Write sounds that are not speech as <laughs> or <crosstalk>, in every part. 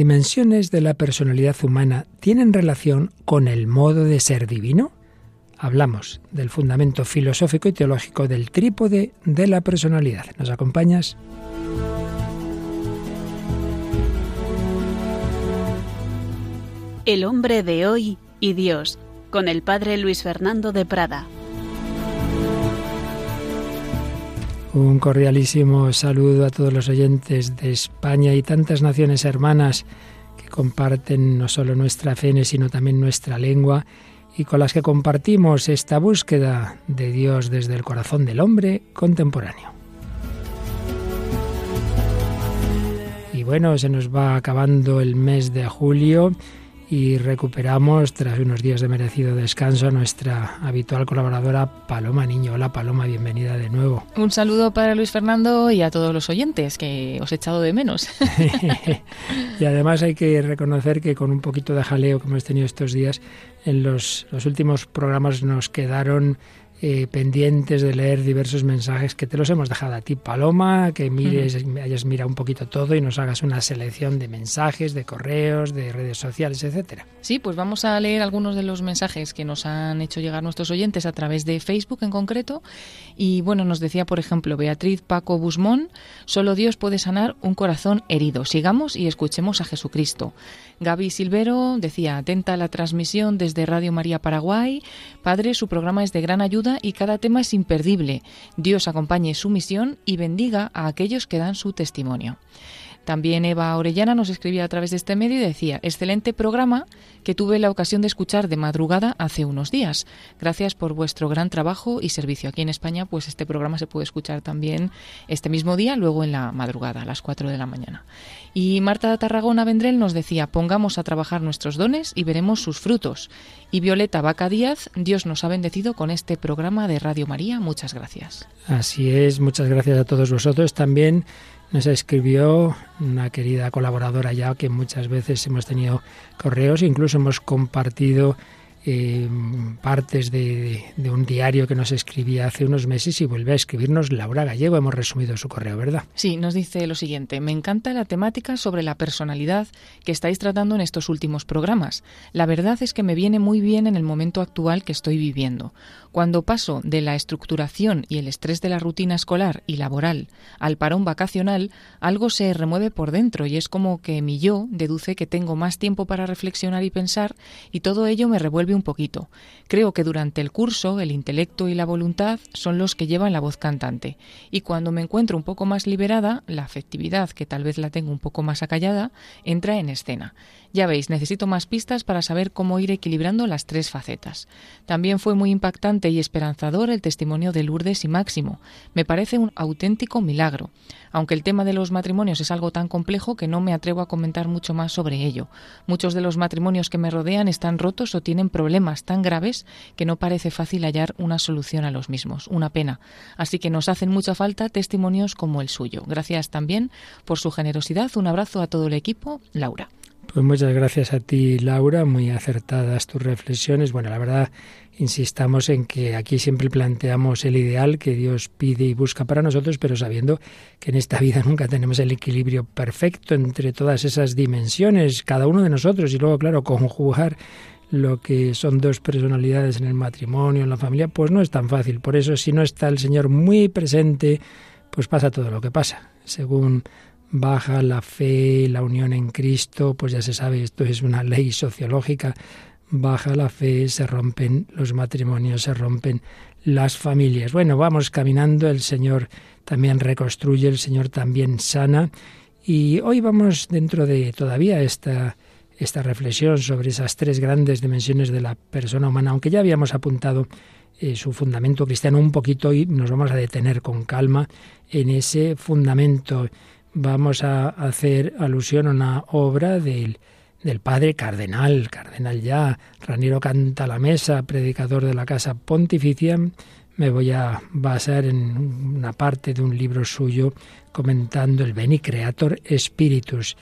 dimensiones de la personalidad humana tienen relación con el modo de ser divino? Hablamos del fundamento filosófico y teológico del trípode de la personalidad. ¿Nos acompañas? El hombre de hoy y Dios, con el padre Luis Fernando de Prada. Un cordialísimo saludo a todos los oyentes de España y tantas naciones hermanas que comparten no solo nuestra fe, sino también nuestra lengua y con las que compartimos esta búsqueda de Dios desde el corazón del hombre contemporáneo. Y bueno, se nos va acabando el mes de julio y recuperamos, tras unos días de merecido descanso, a nuestra habitual colaboradora Paloma Niño. Hola Paloma, bienvenida de nuevo. Un saludo para Luis Fernando y a todos los oyentes, que os he echado de menos. <laughs> <laughs> y además hay que reconocer que con un poquito de jaleo que hemos tenido estos días, en los, los últimos programas nos quedaron eh, pendientes de leer diversos mensajes que te los hemos dejado a ti, Paloma, que mires, hayas mirado un poquito todo y nos hagas una selección de mensajes, de correos, de redes sociales, etcétera. Sí, pues vamos a leer algunos de los mensajes que nos han hecho llegar nuestros oyentes a través de Facebook en concreto. Y bueno, nos decía, por ejemplo, Beatriz Paco Busmón, solo Dios puede sanar un corazón herido. Sigamos y escuchemos a Jesucristo. Gaby Silvero decía, atenta a la transmisión desde Radio María Paraguay. Padre, su programa es de gran ayuda y cada tema es imperdible. Dios acompañe su misión y bendiga a aquellos que dan su testimonio. También Eva Orellana nos escribía a través de este medio y decía, excelente programa que tuve la ocasión de escuchar de madrugada hace unos días. Gracias por vuestro gran trabajo y servicio. Aquí en España, pues este programa se puede escuchar también este mismo día, luego en la madrugada, a las 4 de la mañana. Y Marta Tarragona Vendrell nos decía, pongamos a trabajar nuestros dones y veremos sus frutos. Y Violeta Vaca Díaz, Dios nos ha bendecido con este programa de Radio María. Muchas gracias. Así es, muchas gracias a todos vosotros. También nos escribió una querida colaboradora ya que muchas veces hemos tenido correos, incluso hemos compartido eh, partes de, un diario que nos escribía hace unos meses y vuelve a escribirnos Laura Gallego. Hemos resumido su correo, ¿verdad? Sí, nos dice lo siguiente. Me encanta la temática sobre la personalidad que estáis tratando en estos últimos programas. La verdad es que me viene muy bien en el momento actual que estoy viviendo. Cuando paso de la estructuración y el estrés de la rutina escolar y laboral al parón vacacional, algo se remueve por dentro y es como que mi yo deduce que tengo más tiempo para reflexionar y pensar y todo ello me revuelve un poquito. Creo que durante el curso el intelecto y la voluntad son los que llevan la voz cantante y cuando me encuentro un poco más liberada, la afectividad, que tal vez la tengo un poco más acallada, entra en escena. Ya veis, necesito más pistas para saber cómo ir equilibrando las tres facetas. También fue muy impactante y esperanzador el testimonio de Lourdes y Máximo. Me parece un auténtico milagro, aunque el tema de los matrimonios es algo tan complejo que no me atrevo a comentar mucho más sobre ello. Muchos de los matrimonios que me rodean están rotos o tienen problemas tan graves que no parece fácil hallar una solución a los mismos. Una pena. Así que nos hacen mucha falta testimonios como el suyo. Gracias también por su generosidad. Un abrazo a todo el equipo. Laura. Pues muchas gracias a ti, Laura, muy acertadas tus reflexiones. Bueno, la verdad, insistamos en que aquí siempre planteamos el ideal que Dios pide y busca para nosotros, pero sabiendo que en esta <laughs> vida nunca tenemos el equilibrio perfecto entre todas esas dimensiones, cada uno de nosotros, y luego, claro, conjugar lo que son dos personalidades en el matrimonio, en la familia, pues no es tan fácil. Por eso, si no está el Señor muy presente, pues pasa todo lo que pasa. Según baja la fe, la unión en Cristo, pues ya se sabe, esto es una ley sociológica, baja la fe, se rompen los matrimonios, se rompen las familias. Bueno, vamos caminando, el Señor también reconstruye, el Señor también sana y hoy vamos dentro de todavía esta esta reflexión sobre esas tres grandes dimensiones de la persona humana, aunque ya habíamos apuntado eh, su fundamento cristiano un poquito y nos vamos a detener con calma en ese fundamento vamos a hacer alusión a una obra del, del padre cardenal, cardenal ya, Raniero Canta la Mesa, predicador de la Casa Pontificia. Me voy a basar en una parte de un libro suyo comentando el Beni Creator Spiritus.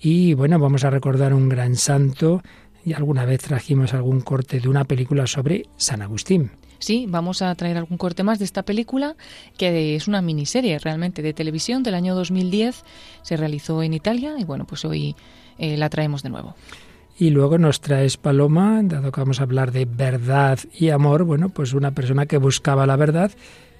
Y bueno, vamos a recordar un gran santo y alguna vez trajimos algún corte de una película sobre San Agustín. Sí, vamos a traer algún corte más de esta película, que es una miniserie realmente de televisión del año 2010. Se realizó en Italia y bueno, pues hoy eh, la traemos de nuevo. Y luego nos traes Paloma, dado que vamos a hablar de verdad y amor, bueno, pues una persona que buscaba la verdad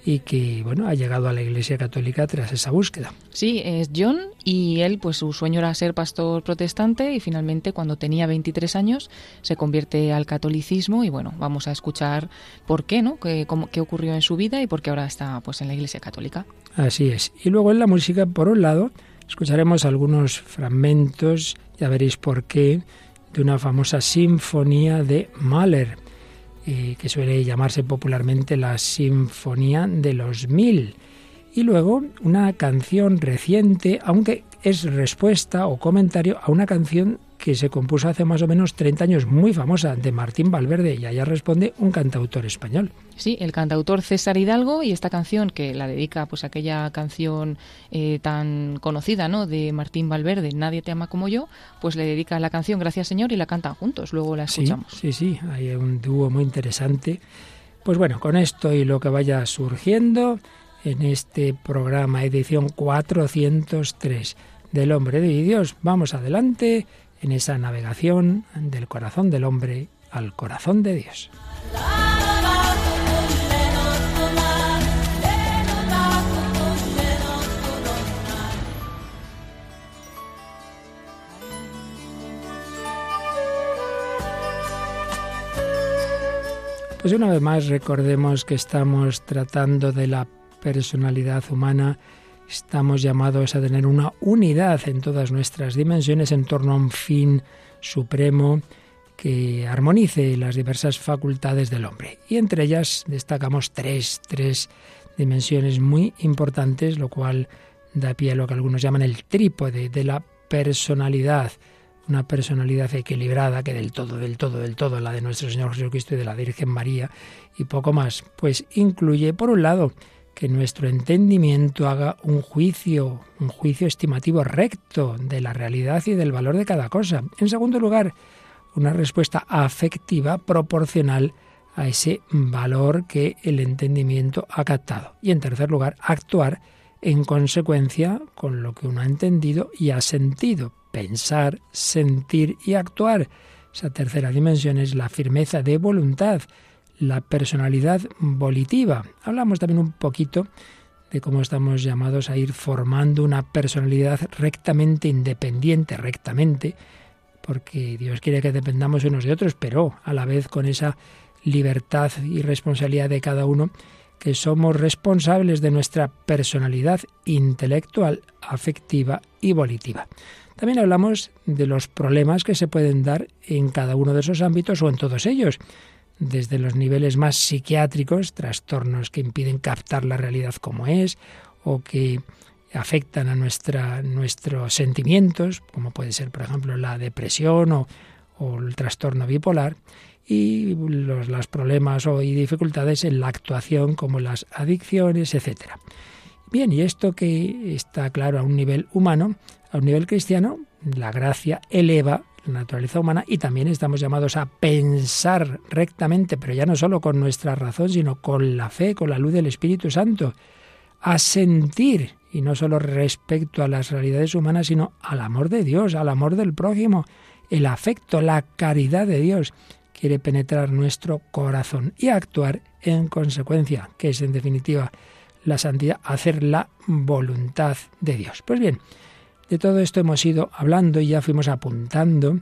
y que bueno ha llegado a la Iglesia Católica tras esa búsqueda. Sí, es John y él pues su sueño era ser pastor protestante y finalmente cuando tenía 23 años se convierte al catolicismo y bueno, vamos a escuchar por qué, ¿no? qué, qué ocurrió en su vida y por qué ahora está pues en la Iglesia Católica. Así es. Y luego en la música, por un lado, escucharemos algunos fragmentos, ya veréis por qué, de una famosa sinfonía de Mahler eh, que suele llamarse popularmente la Sinfonía de los Mil. Y luego una canción reciente, aunque es respuesta o comentario a una canción que se compuso hace más o menos 30 años, muy famosa, de Martín Valverde, y allá responde un cantautor español. Sí, el cantautor César Hidalgo, y esta canción que la dedica pues a aquella canción eh, tan conocida, ¿no?, de Martín Valverde, Nadie te ama como yo, pues le dedica la canción Gracias Señor y la cantan juntos, luego la escuchamos. Sí, sí, sí, hay un dúo muy interesante. Pues bueno, con esto y lo que vaya surgiendo en este programa, edición 403 del Hombre de Dios, vamos adelante en esa navegación del corazón del hombre al corazón de Dios. Pues una vez más recordemos que estamos tratando de la personalidad humana estamos llamados a tener una unidad en todas nuestras dimensiones en torno a un fin supremo que armonice las diversas facultades del hombre. Y entre ellas destacamos tres, tres dimensiones muy importantes, lo cual da pie a lo que algunos llaman el trípode de la personalidad, una personalidad equilibrada que del todo, del todo, del todo, la de nuestro Señor Jesucristo y de la Virgen María y poco más, pues incluye, por un lado, que nuestro entendimiento haga un juicio, un juicio estimativo recto de la realidad y del valor de cada cosa. En segundo lugar, una respuesta afectiva proporcional a ese valor que el entendimiento ha captado. Y en tercer lugar, actuar en consecuencia con lo que uno ha entendido y ha sentido. Pensar, sentir y actuar. Esa tercera dimensión es la firmeza de voluntad la personalidad volitiva. Hablamos también un poquito de cómo estamos llamados a ir formando una personalidad rectamente independiente, rectamente, porque Dios quiere que dependamos unos de otros, pero a la vez con esa libertad y responsabilidad de cada uno, que somos responsables de nuestra personalidad intelectual, afectiva y volitiva. También hablamos de los problemas que se pueden dar en cada uno de esos ámbitos o en todos ellos desde los niveles más psiquiátricos, trastornos que impiden captar la realidad como es o que afectan a nuestra, nuestros sentimientos, como puede ser, por ejemplo, la depresión o, el trastorno bipolar, y los, los problemas o y dificultades en la actuación, como las adicciones, etc. Bien, y esto que está claro a un nivel humano, a un nivel cristiano, la gracia eleva la naturaleza humana y también estamos llamados a pensar rectamente, pero ya no solo con nuestra razón, sino con la fe, con la luz del Espíritu Santo, a sentir, y no solo respecto a las realidades humanas, sino al amor de Dios, al amor del prójimo, el afecto, la caridad de Dios quiere penetrar nuestro corazón y actuar en consecuencia, que es en definitiva la santidad, hacer la voluntad de Dios. Pues bien, de todo esto hemos ido hablando y ya fuimos apuntando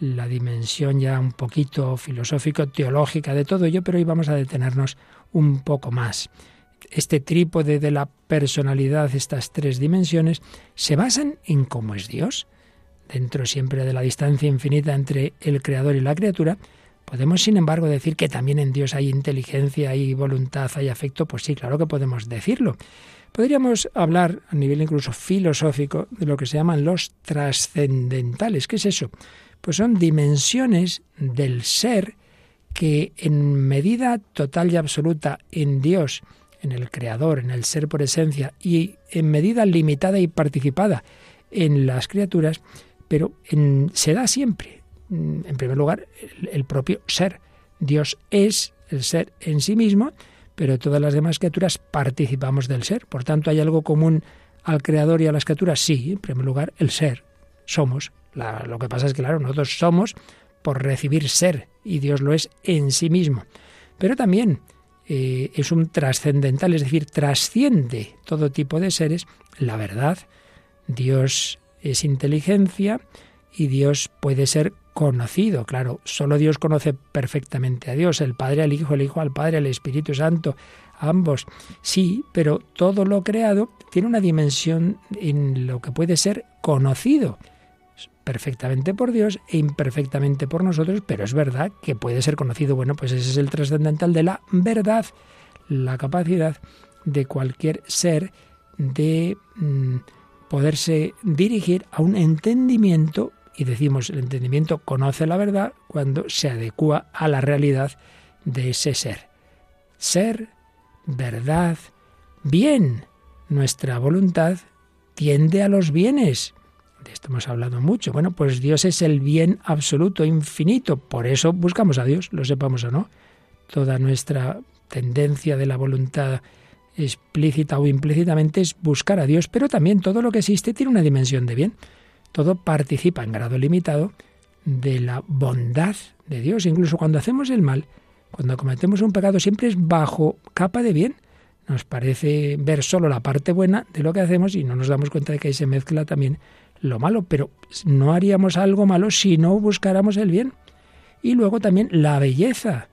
la dimensión ya un poquito filosófico-teológica de todo ello, pero hoy vamos a detenernos un poco más. Este trípode de la personalidad, estas tres dimensiones, se basan en cómo es Dios. Dentro siempre de la distancia infinita entre el creador y la criatura, podemos sin embargo decir que también en Dios hay inteligencia, hay voluntad, hay afecto, pues sí, claro que podemos decirlo. Podríamos hablar a nivel incluso filosófico de lo que se llaman los trascendentales. ¿Qué es eso? Pues son dimensiones del ser que en medida total y absoluta en Dios, en el Creador, en el ser por esencia, y en medida limitada y participada en las criaturas, pero se da siempre. En primer lugar, el propio ser. Dios es el ser en sí mismo, pero todas las demás criaturas participamos del ser. Por tanto, ¿hay algo común al creador y a las criaturas? Sí, en primer lugar, el ser. Somos. lo que pasa es que, claro, nosotros somos por recibir ser y Dios lo es en sí mismo. Pero también eh, es un trascendental, es decir, trasciende todo tipo de seres la verdad. Dios es inteligencia y Dios puede ser conocido. Claro, solo Dios conoce perfectamente a Dios, el Padre al Hijo, el Hijo al Padre, el Espíritu Santo, ambos. Sí, pero todo lo creado tiene una dimensión en lo que puede ser conocido perfectamente por Dios e imperfectamente por nosotros, pero es verdad que puede ser conocido. Bueno, pues ese es el trascendental de la verdad, la capacidad de cualquier ser de mm, poderse dirigir a un entendimiento, y decimos el entendimiento conoce la verdad cuando se adecua a la realidad de ese ser. Ser, verdad, bien. Nuestra voluntad tiende a los bienes de esto hemos hablado mucho. Bueno, pues Dios es el bien absoluto, infinito. Por eso buscamos a Dios, lo sepamos o no. Toda nuestra tendencia de la voluntad explícita o implícitamente es buscar a Dios, pero también todo lo que existe tiene una dimensión de bien. Todo participa en grado limitado de la bondad de Dios. Incluso cuando hacemos el mal, cuando cometemos un pecado, siempre es bajo capa de bien. Nos parece ver solo la parte buena de lo que hacemos y no nos damos cuenta de que ahí se mezcla también lo malo, pero no haríamos algo malo si no buscáramos el bien. Y luego también la belleza,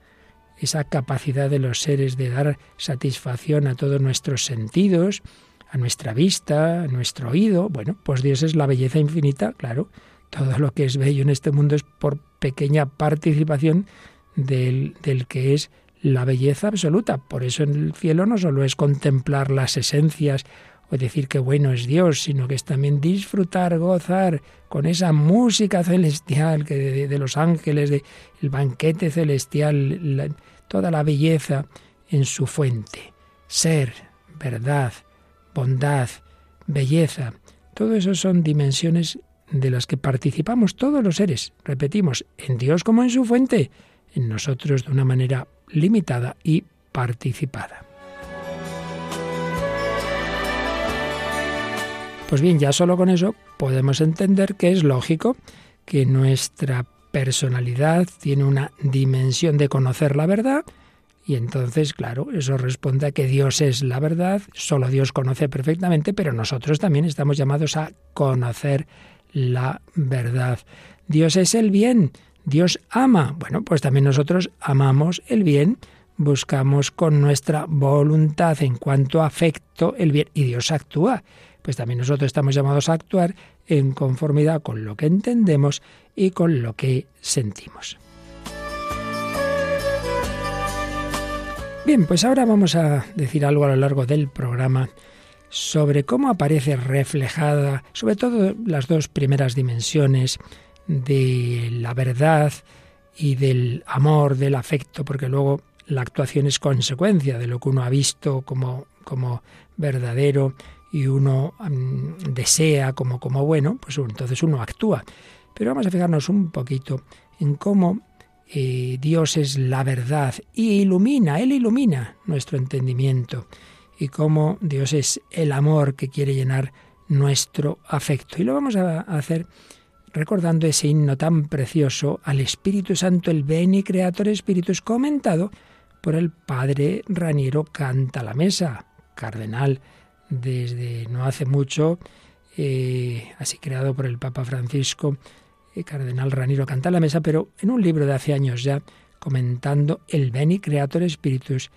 esa capacidad de los seres de dar satisfacción a todos nuestros sentidos, a nuestra vista, a nuestro oído. Bueno, pues Dios es la belleza infinita, claro. Todo lo que es bello en este mundo es por pequeña participación del, del que es la belleza absoluta. Por eso en el cielo no solo es contemplar las esencias o decir que bueno es Dios, sino que es también disfrutar, gozar con esa música celestial que de, los ángeles, de el banquete celestial, toda la belleza en su fuente. Ser, verdad, bondad, belleza, todo eso son dimensiones de las que participamos todos los seres, repetimos, en Dios como en su fuente, en nosotros de una manera limitada y participada. Pues bien, ya solo con eso podemos entender que es lógico que nuestra personalidad tiene una dimensión de conocer la verdad y entonces, claro, eso responde a que Dios es la verdad, solo Dios conoce perfectamente, pero nosotros también estamos llamados a conocer la verdad. Dios es el bien, Dios ama. Bueno, pues también nosotros amamos el bien, buscamos con nuestra voluntad en cuanto a afecto el bien y Dios actúa pues también nosotros estamos llamados a actuar en conformidad con lo que entendemos y con lo que sentimos. Bien, pues ahora vamos a decir algo a lo largo del programa sobre cómo aparece reflejada, sobre todo las dos primeras dimensiones de la verdad y del amor, del afecto, porque luego la actuación es consecuencia de lo que uno ha visto como, como verdadero y uno mm, desea como, como bueno, pues entonces uno actúa. Pero vamos a fijarnos un poquito en cómo eh, Dios es la verdad y ilumina, Él ilumina nuestro entendimiento y cómo Dios es el amor que quiere llenar nuestro afecto. Y lo vamos a hacer recordando ese himno tan precioso al Espíritu Santo, el Beni Creator Espíritus, comentado por el Padre Raniero Canta la Mesa, cardenal desde no hace mucho, eh, así creado por el Papa Francisco, el Cardenal Raniro Canta la Mesa, pero en un libro de hace años ya, comentando el Beni Creator Spiritus,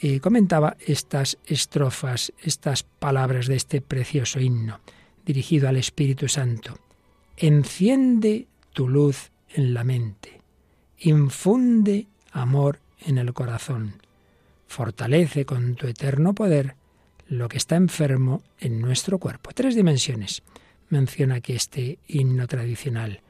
eh, comentaba estas estrofas, estas palabras de este precioso himno, dirigido al Espíritu Santo. Enciende tu luz en la mente, infunde amor en el corazón, fortalece con tu eterno poder lo que está enfermo en nuestro cuerpo. Tres dimensiones menciona aquí este himno tradicional.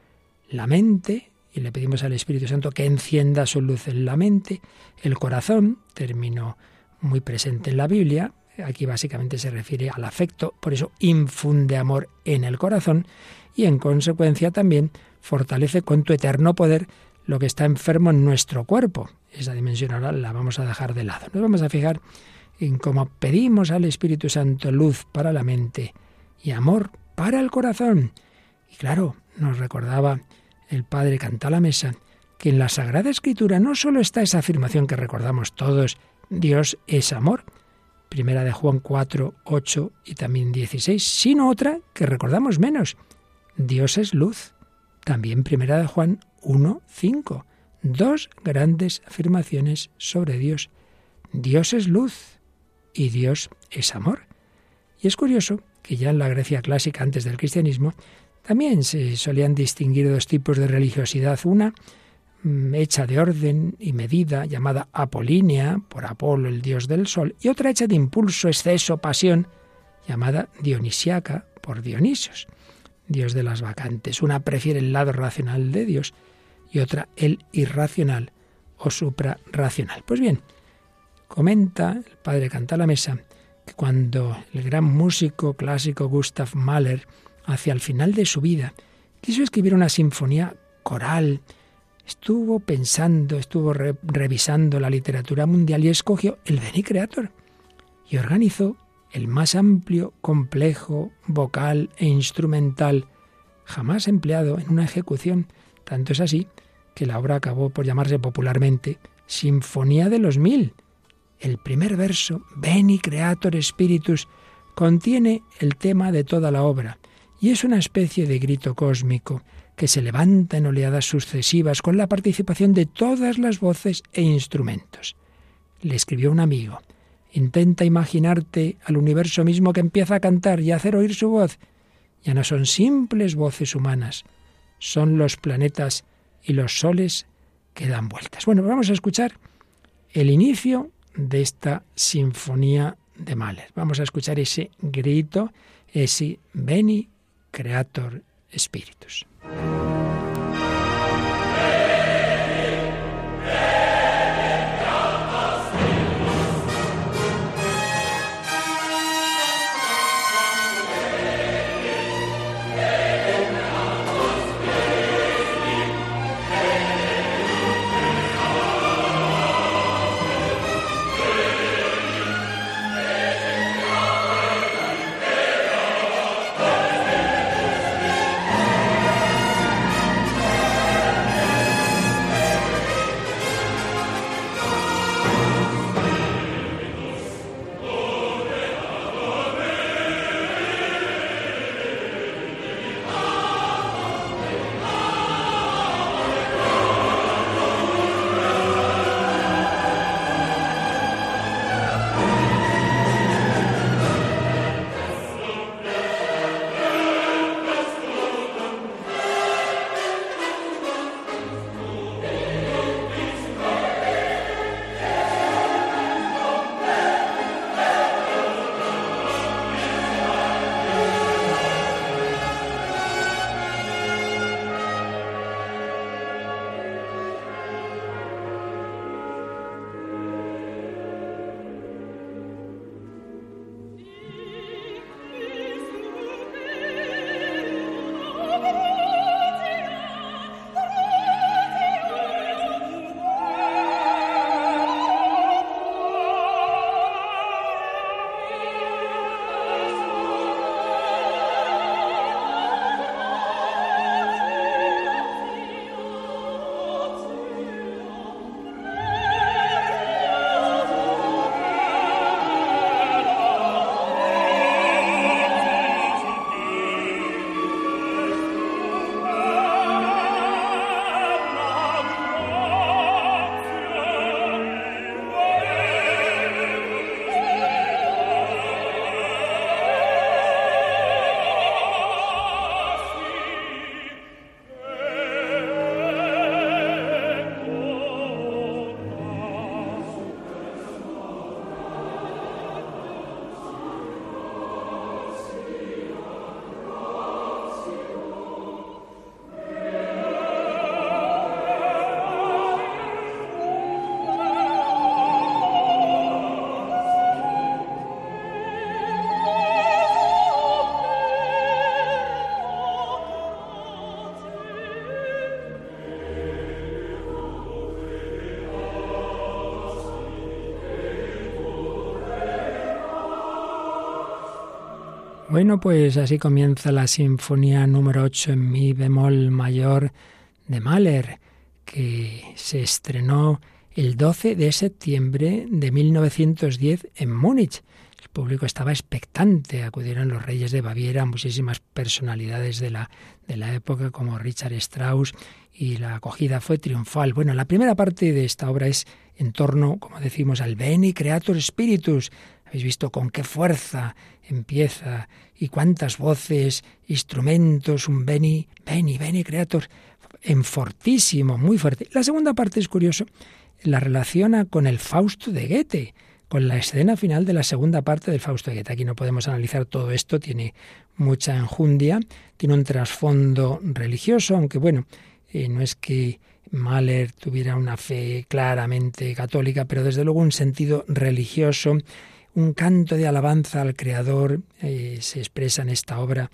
La mente, y le pedimos al Espíritu Santo que encienda su luz en la mente. El corazón, término muy presente en la Biblia, aquí básicamente se refiere al afecto, por eso infunde amor en el corazón y en consecuencia también fortalece con tu eterno poder lo que está enfermo en nuestro cuerpo. esa dimensión oral la vamos a dejar de lado. Nos vamos a fijar en cómo pedimos al Espíritu Santo luz para la mente y amor para el corazón. Y claro, nos recordaba el Padre Canta la Mesa que en la Sagrada Escritura no solo está esa afirmación que recordamos todos, Dios es amor, primera de Juan 4, 8 y también 16, sino otra que recordamos menos, Dios es luz, también primera de Juan 1, 5. Dos grandes afirmaciones sobre Dios. Dios es luz y Dios es amor. Y es curioso que ya en la Grecia clásica, antes del cristianismo, también se solían distinguir dos tipos de religiosidad. Una mm, hecha de orden y medida, llamada apolínea, por Apolo, el dios del sol, y otra hecha de impulso, exceso, pasión, llamada dionisiaca, por Dionisios, dios de las vacantes. Una prefiere el lado racional de Dios y otra el irracional o suprarracional. Pues bien, comenta el padre Canta la Mesa que cuando el gran músico clásico Gustav Mahler hacia el final de su vida, quiso escribir una sinfonía coral. Estuvo pensando, estuvo revisando la literatura mundial y escogió el Beni Creator y organizó el más amplio, complejo, vocal e instrumental jamás empleado en una ejecución. Tanto es así que la obra acabó por llamarse popularmente Sinfonía de los Mil. El primer verso, Beni Creator Spiritus, contiene el tema de toda la obra y es una especie de grito cósmico que se levanta en oleadas sucesivas con la participación de todas las voces e instrumentos. Le escribió un amigo, intenta imaginarte al universo mismo que empieza a cantar y a hacer oír su voz. Ya no son simples voces humanas, son los planetas y los soles que dan vueltas. Bueno, vamos a escuchar el inicio de esta sinfonía de Mahler. Vamos a escuchar ese grito, ese Beni Creator Spiritus. Bueno, pues así comienza la Sinfonía número 8 en Mi bemol mayor de Mahler, que se estrenó el 12 de septiembre de 1910 en Múnich. El público estaba expectante, acudieron los reyes de Baviera, muchísimas personalidades de la, de la época como Richard Strauss y la acogida fue triunfal. Bueno, la primera parte de esta obra es en torno, como decimos, al Beni Creator Spiritus, habéis visto con qué fuerza empieza y cuántas voces, instrumentos, un Beni, Beni, Beni Creator, en fortísimo, muy fuerte. La segunda parte es curioso, la relaciona con el Fausto de Goethe, con la escena final de la segunda parte del Fausto de Goethe. Aquí no podemos analizar todo esto, tiene mucha enjundia, tiene un trasfondo religioso, aunque bueno, eh, no es que Mahler tuviera una fe claramente católica, pero desde luego un sentido religioso un canto de alabanza al Creador, eh, se expresa en esta obra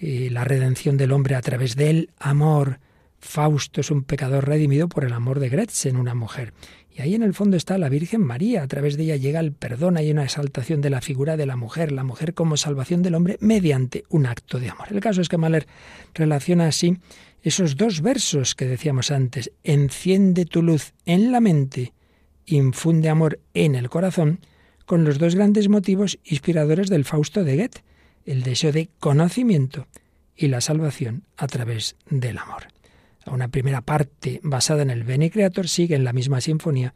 eh, la redención del hombre a través del amor. Fausto es un pecador redimido por el amor de Gretchen, una mujer. Y ahí en el fondo está la Virgen María, a través de ella llega el perdón, hay una exaltación de la figura de la mujer, la mujer como salvación del hombre mediante un acto de amor. El caso es que Mahler relaciona así esos dos versos que decíamos antes, enciende tu luz en la mente, infunde amor en el corazón, con los dos grandes motivos inspiradores del Fausto de Goethe, el deseo de conocimiento y la salvación a través del amor. Una primera parte basada en el Bene Creator sigue en la misma sinfonía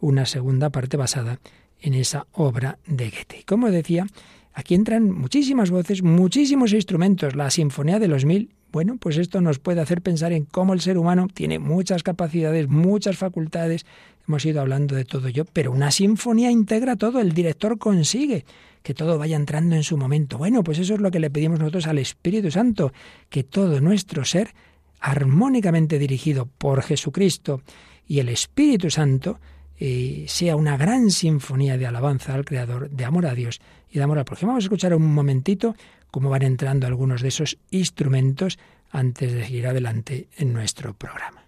una segunda parte basada en esa obra de Goethe. como decía, aquí entran muchísimas voces, muchísimos instrumentos, la Sinfonía de los Mil. Bueno, pues esto nos puede hacer pensar en cómo el ser humano tiene muchas capacidades, muchas facultades, Hemos ido hablando de todo ello, pero una sinfonía integra todo, el director consigue que todo vaya entrando en su momento. Bueno, pues eso es lo que le pedimos nosotros al Espíritu Santo, que todo nuestro ser, armónicamente dirigido por Jesucristo y el Espíritu Santo, eh, sea una gran sinfonía de alabanza al Creador, de amor a Dios y de amor al prójimo. Vamos a escuchar un momentito cómo van entrando algunos de esos instrumentos antes de seguir adelante en nuestro programa.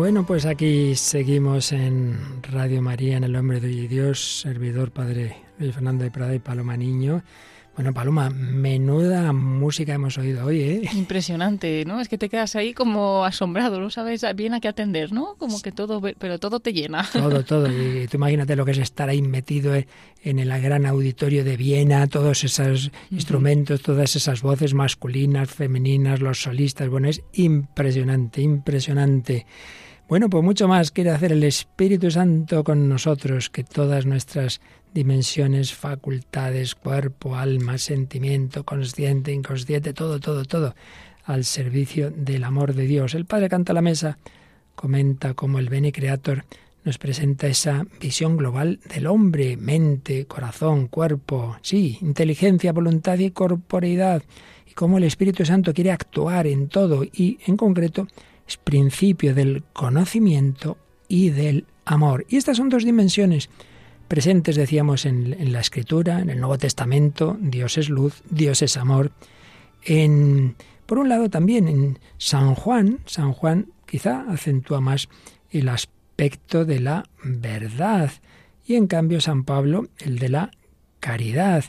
Bueno, pues aquí seguimos en Radio María, en el nombre de Dios, servidor Padre Luis Fernando de Prada y Paloma Niño. Bueno, Paloma, menuda música hemos oído hoy, ¿eh? Impresionante, ¿no? Es que te quedas ahí como asombrado, no sabes bien a qué atender, ¿no? Como que todo, pero todo te llena. Todo, <laughs> todo. Y tú imagínate lo que es estar ahí metido en el gran auditorio de Viena, todos esos instrumentos, todas esas voces masculinas, femeninas, los solistas. Bueno, es impresionante, impresionante. Bueno, pues mucho más quiere hacer el Espíritu Santo con nosotros, que todas nuestras dimensiones, facultades, cuerpo, alma, sentimiento, consciente, inconsciente, todo, todo, todo, al servicio del amor de Dios. El Padre canta la mesa, comenta cómo el Bene Creator nos presenta esa visión global del hombre, mente, corazón, cuerpo, sí, inteligencia, voluntad y corporeidad, y cómo el Espíritu Santo quiere actuar en todo y, en concreto, principio del conocimiento y del amor. Y estas son dos dimensiones presentes, decíamos, en, la Escritura, en el Nuevo Testamento. Dios es luz, Dios es amor. En, por un lado también en San Juan, San Juan quizá acentúa más el aspecto de la verdad y en cambio San Pablo el de la caridad.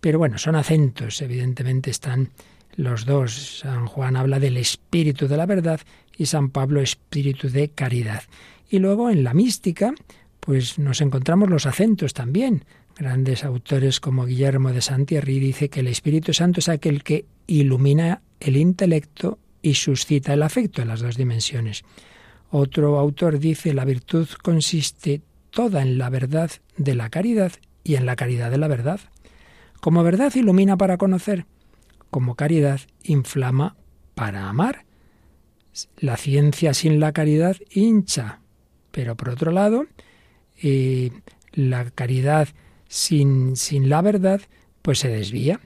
Pero bueno, son acentos, evidentemente están los dos. San Juan habla del espíritu de la verdad y San Pablo espíritu de caridad. Y luego en la mística, pues nos encontramos los acentos también. Grandes autores como Guillermo de Santierri dice que el Espíritu Santo es aquel que ilumina el intelecto y suscita el afecto en las dos dimensiones. Otro autor dice la virtud consiste toda en la verdad de la caridad y en la caridad de la verdad. Como verdad ilumina para conocer, como caridad inflama para amar. La ciencia sin la caridad hincha, pero por otro lado, eh, la caridad sin, sin la verdad, pues se desvía.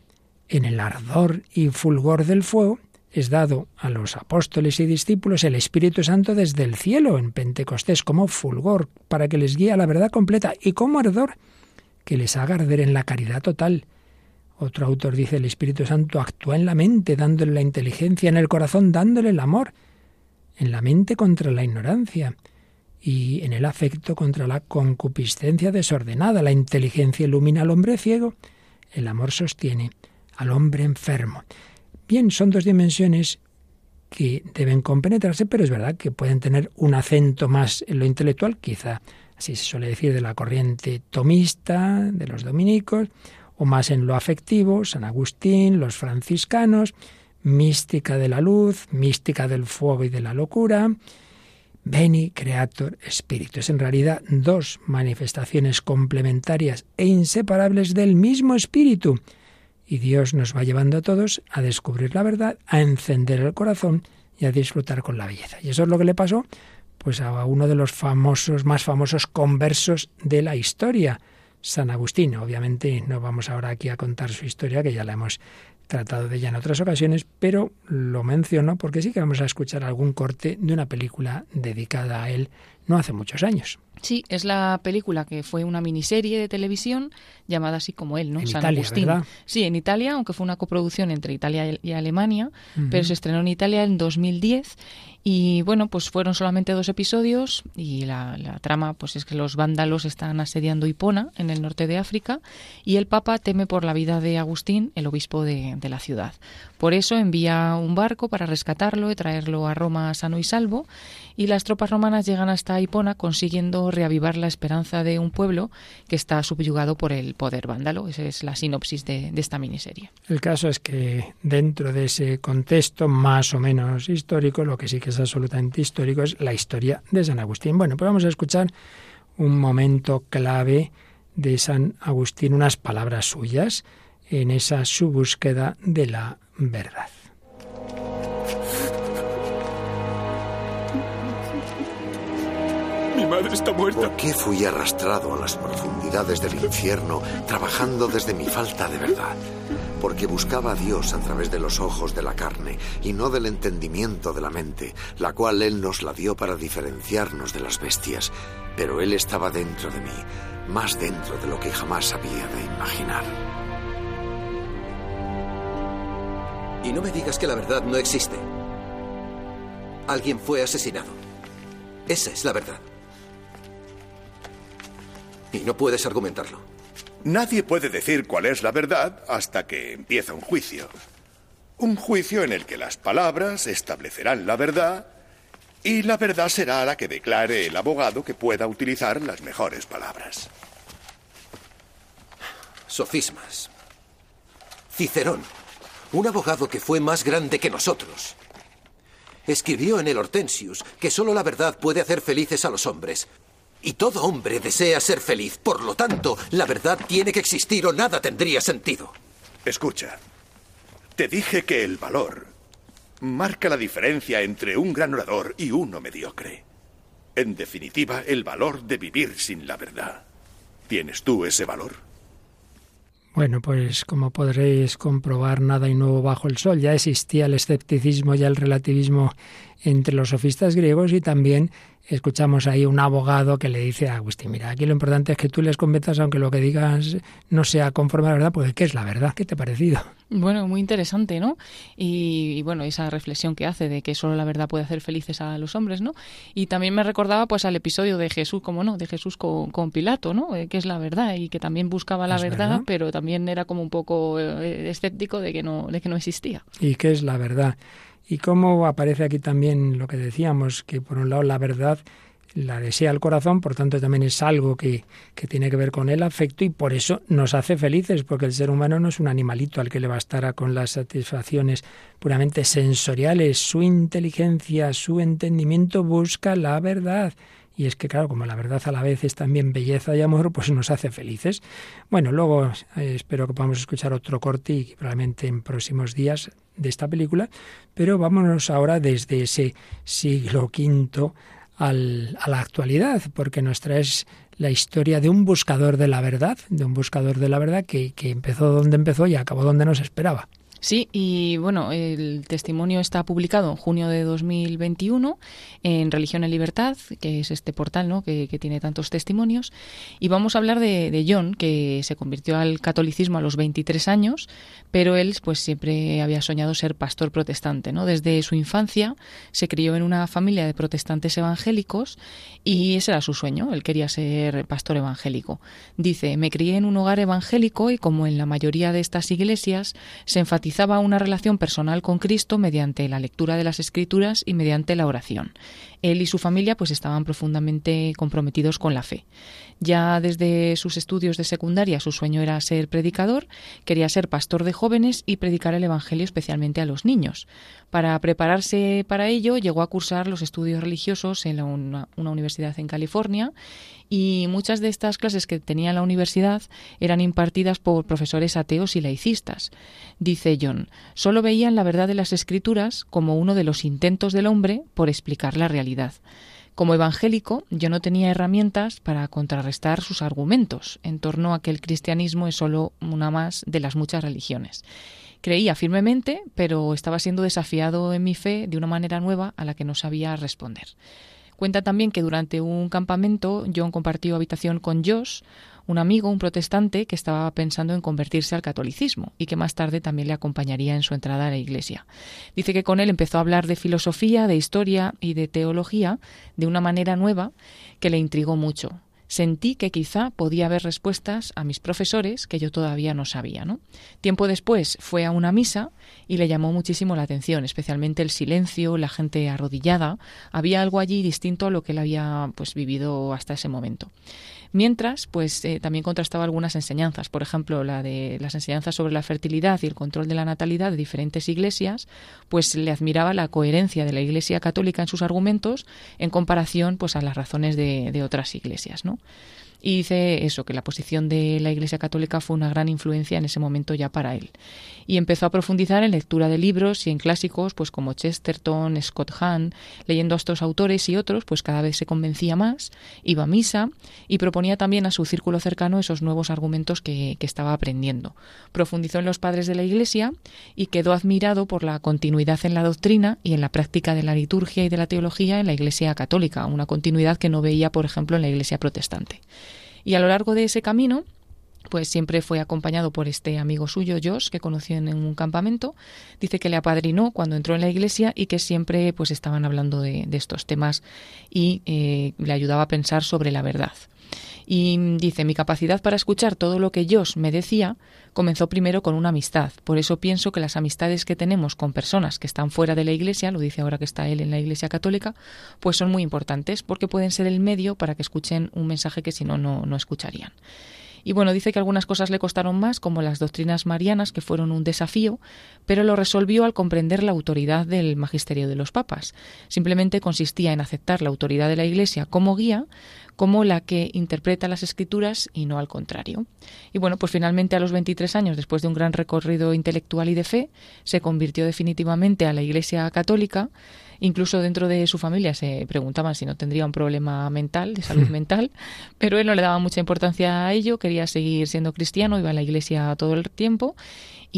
En el ardor y fulgor del fuego es dado a los apóstoles y discípulos el Espíritu Santo desde el cielo en Pentecostés como fulgor para que les guíe a la verdad completa y como ardor que les haga arder en la caridad total. Otro autor dice el Espíritu Santo actúa en la mente dándole la inteligencia, en el corazón dándole el amor, en la mente contra la ignorancia y en el afecto contra la concupiscencia desordenada. La inteligencia ilumina al hombre ciego, el amor sostiene al hombre enfermo. Bien, son dos dimensiones que deben compenetrarse, pero es verdad que pueden tener un acento más en lo intelectual, quizá así se suele decir de la corriente tomista, de los dominicos, o más en lo afectivo, San Agustín, los franciscanos, mística de la luz, mística del fuego y de la locura, Beni Creator Spiritus. En realidad, dos manifestaciones complementarias e inseparables del mismo espíritu. Y Dios nos va llevando a todos a descubrir la verdad, a encender el corazón y a disfrutar con la belleza. Y eso es lo que le pasó pues a uno de los famosos, más famosos conversos de la historia, San Agustín. Obviamente no vamos ahora aquí a contar su historia, que ya la hemos tratado de ella en otras ocasiones, pero lo menciono porque sí que vamos a escuchar algún corte de una película dedicada a él no hace muchos años. Sí, es la película que fue una miniserie de televisión llamada así como él, ¿no? En San Italia, Agustín. ¿verdad? Sí, en Italia, aunque fue una coproducción entre Italia y Alemania, pero se estrenó en Italia en 2010 y bueno, pues fueron solamente dos episodios y la, la, trama pues es que los vándalos están asediando Hipona en el norte de África y el Papa teme por la vida de Agustín, el obispo de, de la ciudad. Por eso envía un barco para rescatarlo y traerlo a Roma sano y salvo y las tropas romanas llegan hasta Hipona consiguiendo reavivar la esperanza de un pueblo que está subyugado por el poder vándalo. Esa es la sinopsis de, esta miniserie. El caso es que dentro de ese contexto más o menos histórico, lo que sí que es absolutamente histórico es la historia de San Agustín. Bueno, pues vamos a escuchar un momento clave de San Agustín, unas palabras suyas en esa su búsqueda de la verdad. Mi madre está muerta. ¿Por qué fui arrastrado a las profundidades del infierno trabajando desde mi falta de verdad? Porque buscaba a Dios a través de los ojos de la carne y no del entendimiento de la mente, la cual Él nos la dio para diferenciarnos de las bestias. Pero Él estaba dentro de mí, más dentro de lo que jamás había de imaginar. Y no me digas que la verdad no existe. Alguien fue asesinado. Esa es la verdad. Y no puedes argumentarlo. Nadie puede decir cuál es la verdad hasta que empieza un juicio. Un juicio en el que las palabras establecerán la verdad y la verdad será la que declare el abogado que pueda utilizar las mejores palabras. Sofismas. Cicerón, un abogado que fue más grande que nosotros, escribió en el Hortensius que solo la verdad puede hacer felices a los hombres. Y todo hombre desea ser feliz. Por lo tanto, la verdad tiene que existir o nada tendría sentido. Escucha, te dije que el valor marca la diferencia entre un gran orador y uno mediocre. En definitiva, el valor de vivir sin la verdad. ¿Tienes tú ese valor? Bueno, pues como podréis comprobar, nada hay nuevo bajo el sol. Ya existía el escepticismo, ya el relativismo entre los sofistas griegos y también escuchamos ahí un abogado que le dice a Agustín, mira, aquí lo importante es que tú les convenzas aunque lo que digas no sea conforme a la verdad, porque ¿qué es la verdad? ¿Qué te ha parecido? Bueno, muy interesante, ¿no? Y, bueno, esa reflexión que hace de que solo la verdad puede hacer felices a los hombres, ¿no? Y también me recordaba pues al episodio de Jesús, como no, de Jesús con, Pilato, ¿no? Eh, que es la verdad y que también buscaba la verdad, pero también era como un poco eh, escéptico de que no de que no existía. ¿Y qué es la verdad? Y cómo aparece aquí también lo que decíamos, que por un lado la verdad la desea el corazón, por tanto también es algo que, que, tiene que ver con el afecto y por eso nos hace felices, porque el ser humano no es un animalito al que le bastará con las satisfacciones puramente sensoriales, su inteligencia, su entendimiento busca la verdad. Y es que, claro, como la verdad a la vez es también belleza y amor, pues nos hace felices. Bueno, luego eh, espero que podamos escuchar otro corte y probablemente en próximos días de esta película, pero vámonos ahora desde ese siglo V al, a la actualidad, porque nos traes la historia de un buscador de la verdad, de un buscador de la verdad que, que empezó donde empezó y acabó donde nos esperaba. Sí, y bueno, el testimonio está publicado en junio de 2021 en Religión en Libertad, que es este portal ¿no? que, tiene tantos testimonios. Y vamos a hablar de, John, que se convirtió al catolicismo a los 23 años, pero él pues siempre había soñado ser pastor protestante. ¿no? Desde su infancia se crió en una familia de protestantes evangélicos y ese era su sueño, él quería ser pastor evangélico. Dice, me crié en un hogar evangélico y como en la mayoría de estas iglesias se enfatizó una relación personal con Cristo mediante la lectura de las Escrituras y mediante la oración. Él y su familia pues estaban profundamente comprometidos con la fe. Ya desde sus estudios de secundaria su sueño era ser predicador, quería ser pastor de jóvenes y predicar el Evangelio especialmente a los niños. Para prepararse para ello llegó a cursar los estudios religiosos en una, universidad en California y muchas de estas clases que tenía la universidad eran impartidas por profesores ateos y laicistas. Dice John, solo veían la verdad de las escrituras como uno de los intentos del hombre por explicar la realidad. Como evangélico, yo no tenía herramientas para contrarrestar sus argumentos en torno a que el cristianismo es solo una más de las muchas religiones. Creía firmemente, pero estaba siendo desafiado en mi fe de una manera nueva a la que no sabía responder. Cuenta también que durante un campamento John compartió habitación con Josh, un amigo, un protestante, que estaba pensando en convertirse al catolicismo y que más tarde también le acompañaría en su entrada a la iglesia. Dice que con él empezó a hablar de filosofía, de historia y de teología de una manera nueva que le intrigó mucho sentí que quizá podía haber respuestas a mis profesores que yo todavía no sabía. Tiempo después fue a una misa y le llamó muchísimo la atención, especialmente el silencio, la gente arrodillada. Había algo allí distinto a lo que él había pues vivido hasta ese momento. Mientras, pues eh, también contrastaba algunas enseñanzas, por ejemplo, la de las enseñanzas sobre la fertilidad y el control de la natalidad de diferentes iglesias, pues le admiraba la coherencia de la Iglesia católica en sus argumentos en comparación pues a las razones de, de otras iglesias, ¿no? y dice eso, que la posición de la Iglesia Católica fue una gran influencia en ese momento ya para él. Y empezó a profundizar en lectura de libros y en clásicos pues como Chesterton, Scott Hahn, leyendo a estos autores y otros, pues cada vez se convencía más, iba a misa y proponía también a su círculo cercano esos nuevos argumentos que, que estaba aprendiendo. Profundizó en los padres de la Iglesia y quedó admirado por la continuidad en la doctrina y en la práctica de la liturgia y de la teología en la Iglesia Católica, una continuidad que no veía, por ejemplo, en la Iglesia Protestante. Y a lo largo de ese camino, pues siempre fue acompañado por este amigo suyo, Josh, que conoció en un campamento. Dice que le apadrinó cuando entró en la iglesia y que siempre pues estaban hablando de, estos temas y eh, le ayudaba a pensar sobre la verdad. Y dice, mi capacidad para escuchar todo lo que Josh me decía comenzó primero con una amistad. Por eso pienso que las amistades que tenemos con personas que están fuera de la Iglesia, lo dice ahora que está él en la Iglesia Católica, pues son muy importantes porque pueden ser el medio para que escuchen un mensaje que si no, no escucharían. Y bueno, dice que algunas cosas le costaron más, como las doctrinas marianas, que fueron un desafío, pero lo resolvió al comprender la autoridad del magisterio de los papas. Simplemente consistía en aceptar la autoridad de la Iglesia como guía, como la que interpreta las escrituras y no al contrario. Y bueno, pues finalmente a los 23 años, después de un gran recorrido intelectual y de fe, se convirtió definitivamente a la Iglesia católica Incluso dentro de su familia se preguntaban si no tendría un problema mental, de salud <laughs> mental, pero él no le daba mucha importancia a ello, quería seguir siendo cristiano, iba a la iglesia todo el tiempo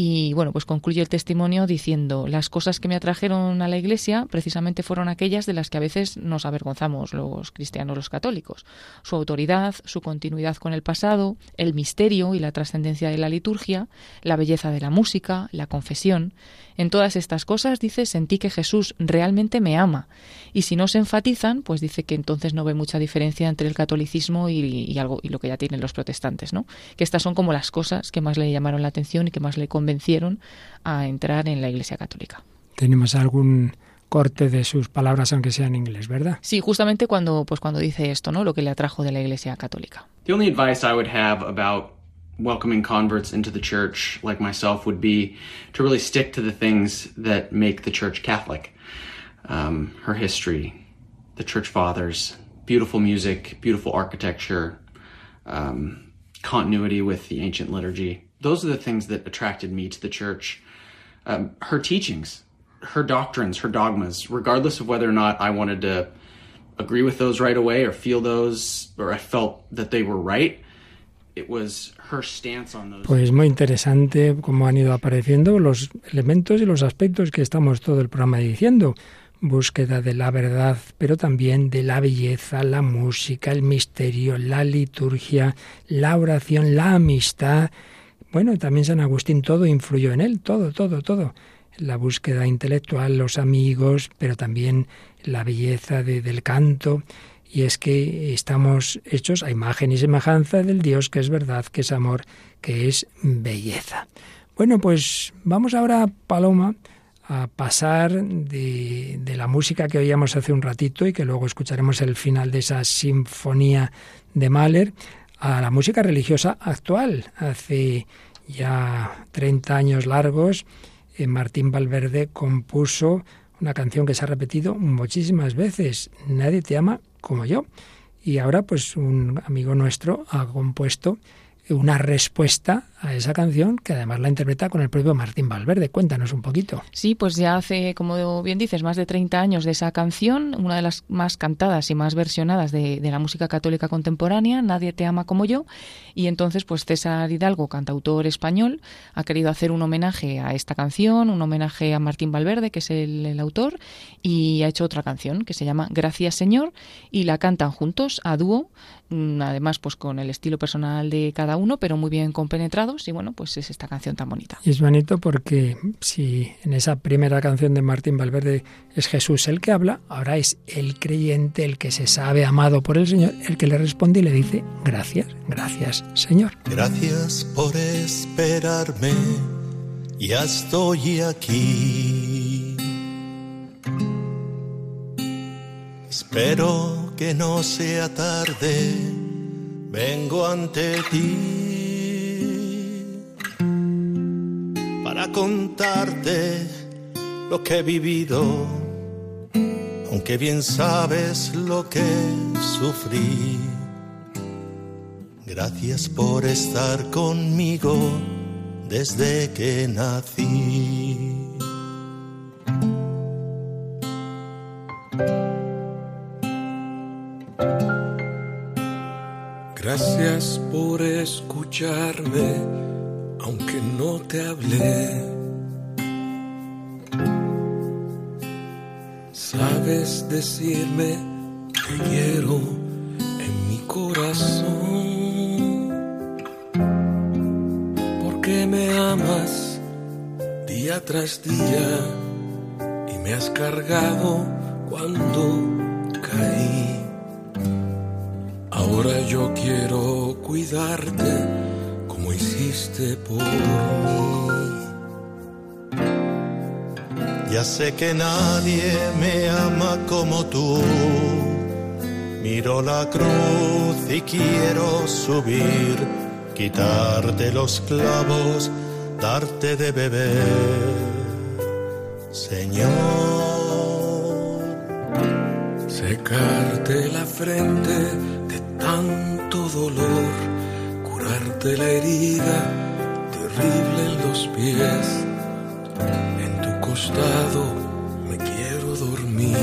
Y bueno, pues concluye el testimonio diciendo, las cosas que me atrajeron a la Iglesia precisamente fueron aquellas de las que a veces nos avergonzamos los cristianos, los católicos. Su autoridad, su continuidad con el pasado, el misterio y la trascendencia de la liturgia, la belleza de la música, la confesión. En todas estas cosas, dice, sentí que Jesús realmente me ama. Y si no se enfatizan, pues dice que entonces no ve mucha diferencia entre el catolicismo y, algo, y lo que ya tienen los protestantes, ¿no? Que estas son como las cosas que más le llamaron la atención y que más le convencieron a entrar en la Iglesia Católica. ¿Tenemos algún corte de sus palabras, aunque sea en inglés, verdad? Sí, justamente cuando, pues cuando dice esto, ¿no? Lo que le atrajo de la Iglesia Católica. The only advice I would have about welcoming converts into the church like myself would be to really stick to the things that make the church Catholic. Um, her history, the church fathers, beautiful music, beautiful architecture, um, continuity with the ancient liturgy. Those are the things that attracted me to the church. Um, her teachings, her doctrines, her dogmas, regardless of whether or not I wanted to agree with those right away or feel those or I felt that they were right Pues muy interesante cómo han ido apareciendo los elementos y los aspectos que estamos todo el programa diciendo. Búsqueda de la verdad, pero también de la belleza, la música, el misterio, la liturgia, la oración, la amistad. Bueno, también San Agustín todo influyó en él, todo, todo, todo. La búsqueda intelectual, los amigos, pero también la belleza del canto y es que estamos hechos a imagen y semejanza del Dios que es verdad, que es amor, que es belleza. Bueno, pues vamos ahora, Paloma, a pasar de, la música que oíamos hace un ratito y que luego escucharemos el final de esa sinfonía de Mahler, a la música religiosa actual. Hace ya 30 años largos, eh, Martín Valverde compuso una canción que se ha repetido muchísimas veces, Nadie te ama como yo. Y ahora pues un amigo nuestro ha compuesto una respuesta a esa canción que además la interpreta con el propio Martín Valverde. Cuéntanos un poquito. Sí, pues ya hace, como bien dices, más de 30 años de esa canción, una de las más cantadas y más versionadas de, la música católica contemporánea, Nadie te ama como yo. Y entonces, pues César Hidalgo, cantautor español, ha querido hacer un homenaje a esta canción, un homenaje a Martín Valverde, que es el, el autor, y ha hecho otra canción que se llama Gracias Señor, y la cantan juntos a dúo Mm, además pues con el estilo personal de cada uno, pero muy bien y bueno, pues es esta canción tan bonita. Y es bonito porque si en esa primera canción de Martín Valverde es Jesús el que habla, ahora es el creyente, el que se sabe amado por el Señor, el que le responde y le dice gracias, gracias Señor. Gracias por esperarme, ya estoy aquí. Espero que no sea tarde, vengo ante ti contarte lo que he vivido, aunque bien sabes lo que sufrí. Gracias por estar conmigo desde que nací. Gracias por escucharme, aunque no te hablé. Sabes decirme que quiero en mi corazón. Porque me amas día tras día y me has cargado cuando caí. Ahora yo quiero cuidarte hiciste por mí. Ya sé que nadie me ama como tú. Miro la cruz y quiero subir, quitarte los clavos, darte de beber. Señor, secarte la frente tanto dolor, curarte la herida terrible en los pies. En tu costado me quiero dormir,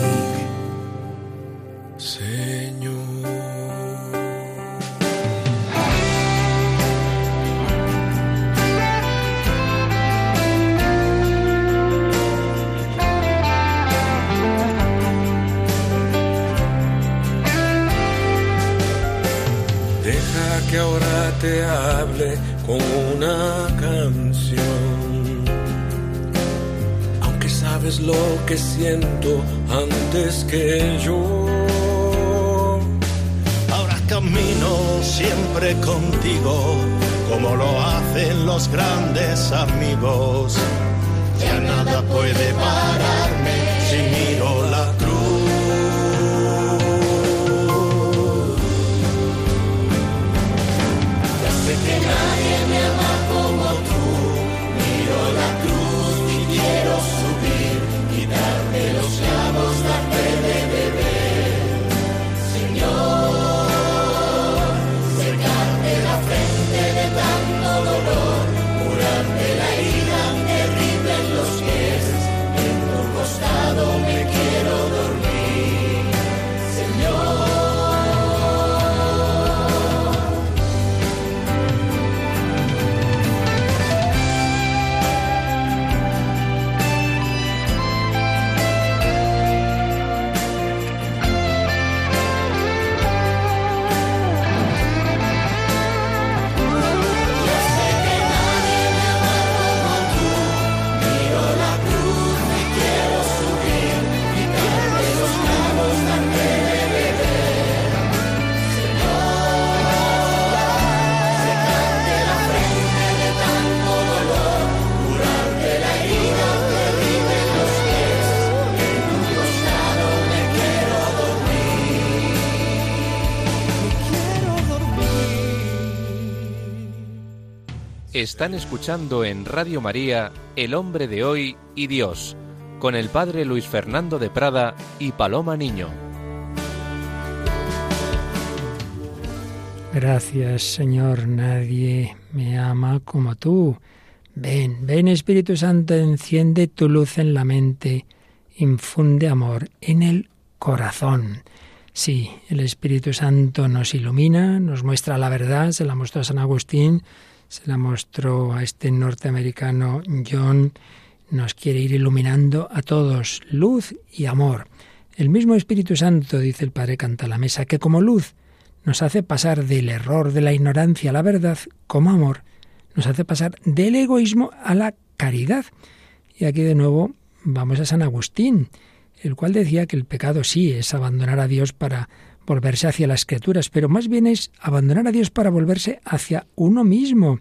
siento antes que yo. Ahora camino siempre contigo, como lo hacen los grandes amigos. Ya nada puede pararme Están escuchando en Radio María El hombre de hoy y Dios, con el padre Luis Fernando de Prada y Paloma Niño. Gracias, Señor. Nadie me ama como tú. Ven, ven Espíritu Santo, enciende tu luz en la mente, infunde amor en el corazón. Sí, el Espíritu Santo nos ilumina, nos muestra la verdad, se la mostró a San Agustín, se la mostró a este norteamericano John, nos quiere ir iluminando a todos, luz y amor. El mismo Espíritu Santo, dice el Padre Canta la Mesa, que como luz nos hace pasar del error, de la ignorancia a la verdad, como amor nos hace pasar del egoísmo a la caridad. Y aquí de nuevo vamos a San Agustín, el cual decía que el pecado sí es abandonar a Dios para volverse hacia las criaturas, pero más bien es abandonar a Dios para volverse hacia uno mismo.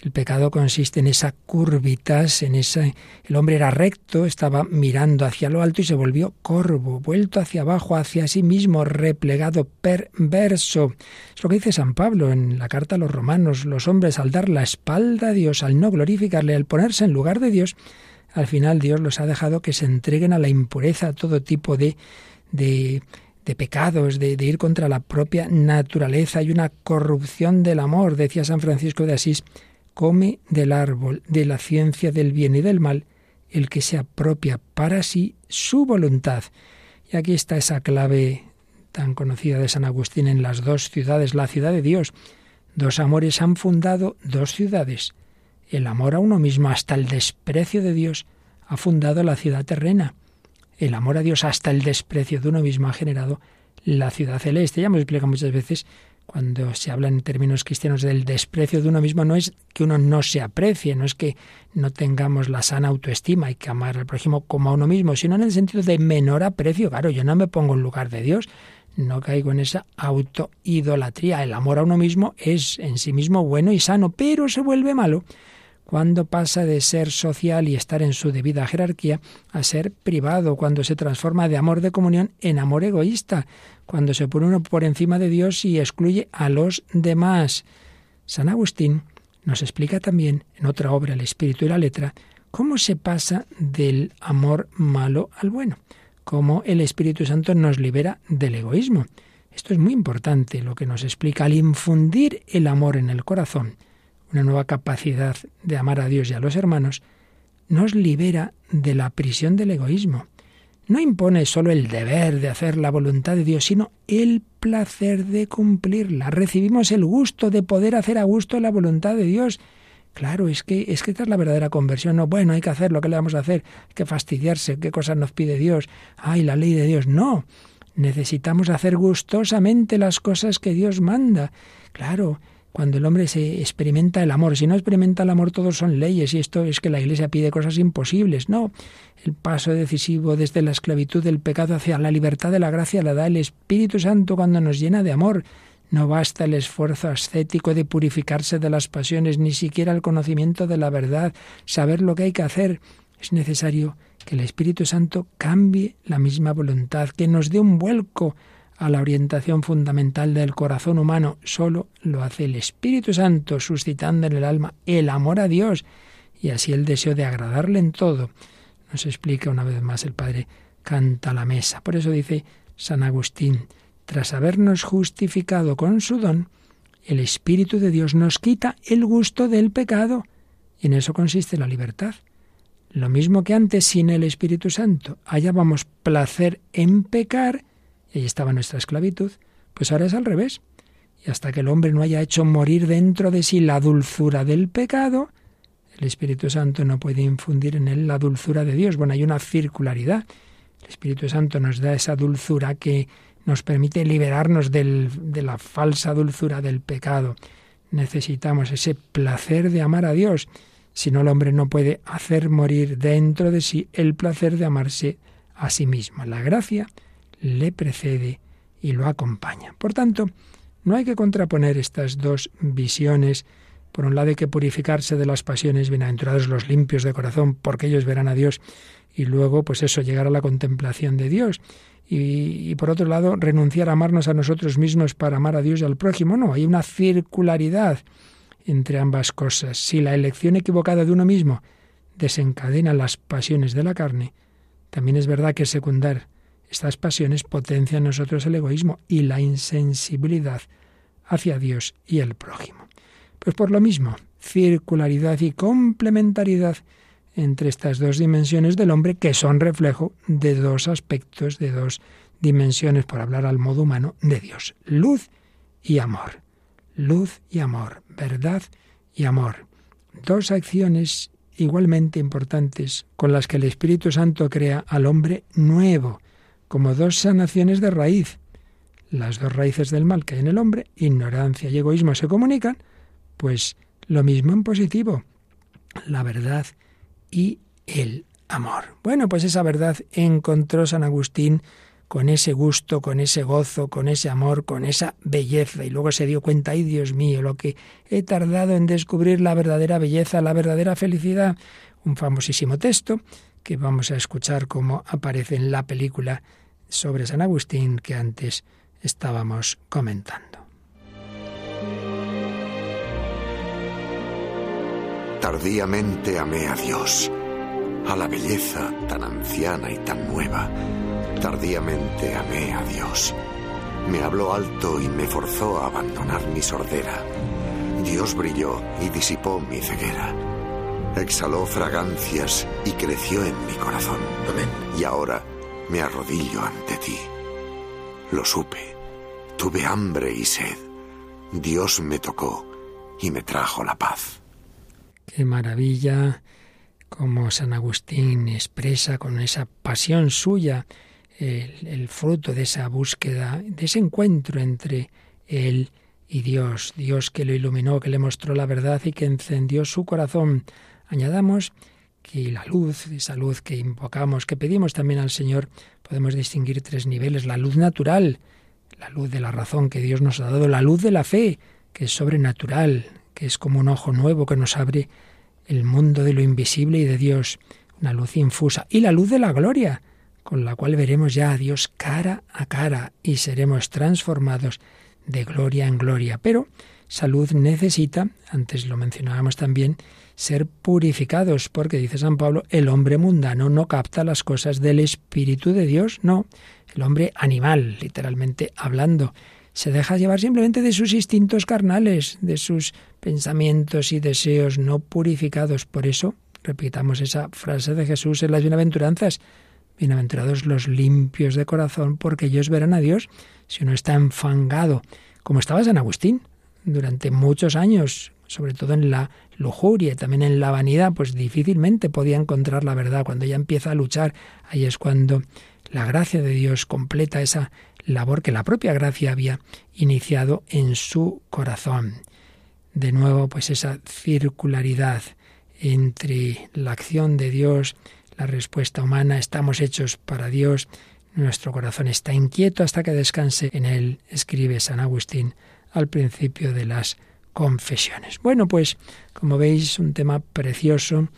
El pecado consiste en esa curvitas, en esa el hombre era recto, estaba mirando hacia lo alto y se volvió corvo, vuelto hacia abajo, hacia sí mismo, replegado, perverso. Es lo que dice San Pablo en la carta a los romanos, los hombres al dar la espalda a Dios, al no glorificarle, al ponerse en lugar de Dios, al final Dios los ha dejado que se entreguen a la impureza, a todo tipo de de de pecados, de, ir contra la propia naturaleza. Hay una corrupción del amor, decía San Francisco de Asís, come del árbol de la ciencia del bien y del mal el que se apropia para sí su voluntad. Y aquí está esa clave tan conocida de San Agustín en las dos ciudades, la ciudad de Dios. Dos amores han fundado dos ciudades. El amor a uno mismo hasta el desprecio de Dios ha fundado la ciudad terrena el amor a Dios hasta el desprecio de uno mismo ha generado la ciudad celeste. Ya hemos explicado muchas veces cuando se habla en términos cristianos del desprecio de uno mismo, no es que uno no se aprecie, no es que no tengamos la sana autoestima, y que amar al prójimo como a uno mismo, sino en el sentido de menor aprecio. Claro, yo no me pongo en lugar de Dios, no caigo en esa autoidolatría. El amor a uno mismo es en sí mismo bueno y sano, pero se vuelve malo cuando pasa de ser social y estar en su debida jerarquía a ser privado, cuando se transforma de amor de comunión en amor egoísta, cuando se pone uno por encima de Dios y excluye a los demás. San Agustín nos explica también en otra obra, El Espíritu y la Letra, cómo se pasa del amor malo al bueno, cómo el Espíritu Santo nos libera del egoísmo. Esto es muy importante lo que nos explica al infundir el amor en el corazón una nueva capacidad de amar a Dios y a los hermanos, nos libera de la prisión del egoísmo. No impone solo el deber de hacer la voluntad de Dios, sino el placer de cumplirla. Recibimos el gusto de poder hacer a gusto la voluntad de Dios. Claro, es que, es que esta es la verdadera conversión. No, bueno, hay que hacer lo que le vamos a hacer, hay que fastidiarse, qué cosas nos pide Dios. Ay, la ley de Dios. No, necesitamos hacer gustosamente las cosas que Dios manda. Claro, cuando el hombre se experimenta el amor. Si no experimenta el amor, todos son leyes y esto es que la Iglesia pide cosas imposibles. No, el paso decisivo desde la esclavitud del pecado hacia la libertad de la gracia la da el Espíritu Santo cuando nos llena de amor. No basta el esfuerzo ascético de purificarse de las pasiones, ni siquiera el conocimiento de la verdad, saber lo que hay que hacer. Es necesario que el Espíritu Santo cambie la misma voluntad, que nos dé un vuelco a la orientación fundamental del corazón humano. Solo lo hace el Espíritu Santo, suscitando en el alma el amor a Dios y así el deseo de agradarle en todo. Nos explica una vez más el Padre canta la mesa. Por eso dice San Agustín, tras habernos justificado con su don, el Espíritu de Dios nos quita el gusto del pecado. Y en eso consiste la libertad. Lo mismo que antes sin el Espíritu Santo hallábamos placer en pecar, y ahí estaba nuestra esclavitud, pues ahora es al revés. Y hasta que el hombre no haya hecho morir dentro de sí la dulzura del pecado, el Espíritu Santo no puede infundir en él la dulzura de Dios. Bueno, hay una circularidad. El Espíritu Santo nos da esa dulzura que nos permite liberarnos del, de la falsa dulzura del pecado. Necesitamos ese placer de amar a Dios. Si no, el hombre no puede hacer morir dentro de sí el placer de amarse a sí mismo. La gracia le precede y lo acompaña. Por tanto, no hay que contraponer estas dos visiones. Por un lado hay que purificarse de las pasiones, bienaventurados los limpios de corazón, porque ellos verán a Dios, y luego, pues eso, llegar a la contemplación de Dios. Y, y, por otro lado, renunciar a amarnos a nosotros mismos para amar a Dios y al prójimo. No, hay una circularidad entre ambas cosas. Si la elección equivocada de uno mismo desencadena las pasiones de la carne, también es verdad que secundar estas pasiones potencian en nosotros el egoísmo y la insensibilidad hacia Dios y el prójimo. Pues por lo mismo, circularidad y complementariedad entre estas dos dimensiones del hombre que son reflejo de dos aspectos, de dos dimensiones, por hablar al modo humano, de Dios. Luz y amor. Luz y amor. Verdad y amor. Dos acciones igualmente importantes con las que el Espíritu Santo crea al hombre nuevo, como dos sanaciones de raíz. Las dos raíces del mal que hay en el hombre, ignorancia y egoísmo, se comunican, pues lo mismo en positivo, la verdad y el amor. Bueno, pues esa verdad encontró San Agustín con ese gusto, con ese gozo, con ese amor, con esa belleza. Y luego se dio cuenta, ay Dios mío, lo que he tardado en descubrir la verdadera belleza, la verdadera felicidad. Un famosísimo texto que vamos a escuchar cómo aparece en la película sobre San Agustín que antes estábamos comentando. Tardíamente amé a Dios, a la belleza tan anciana y tan nueva. Tardíamente amé a Dios. Me habló alto y me forzó a abandonar mi sordera. Dios brilló y disipó mi ceguera. Exhaló fragancias y creció en mi corazón. Amén. Y ahora me arrodillo ante ti. Lo supe. Tuve hambre y sed. Dios me tocó y me trajo la paz. Qué maravilla como San Agustín expresa con esa pasión suya el, el, fruto de esa búsqueda, de ese encuentro entre él y Dios, Dios que lo iluminó, que le mostró la verdad y que encendió su corazón. Añadamos que la luz, esa luz que invocamos, que pedimos también al Señor, podemos distinguir tres niveles. La luz natural, la luz de la razón que Dios nos ha dado, la luz de la fe, que es sobrenatural, que es como un ojo nuevo que nos abre el mundo de lo invisible y de Dios, una luz infusa, y la luz de la gloria, con la cual veremos ya a Dios cara a cara y seremos transformados de gloria en gloria. Pero salud necesita, antes lo mencionábamos también, ser purificados, porque dice San Pablo, el hombre mundano no capta las cosas del Espíritu de Dios, no, el hombre animal, literalmente hablando, se deja llevar simplemente de sus instintos carnales, de sus pensamientos y deseos no purificados. Por eso, repitamos esa frase de Jesús en las bienaventuranzas, bienaventurados los limpios de corazón, porque ellos verán a Dios. Si uno está enfangado, como estaba San Agustín, durante muchos años, sobre todo en la lujuria y también en la vanidad, pues difícilmente podía encontrar la verdad. Cuando ya empieza a luchar, ahí es cuando la gracia de Dios completa esa labor que la propia gracia había iniciado en su corazón. de nuevo pues esa circularidad entre la acción de Dios, la respuesta humana, estamos hechos para Dios, nuestro corazón está inquieto hasta que descanse en él, escribe San Agustín al principio de las confesiones. Bueno, pues como veis, un tema precioso,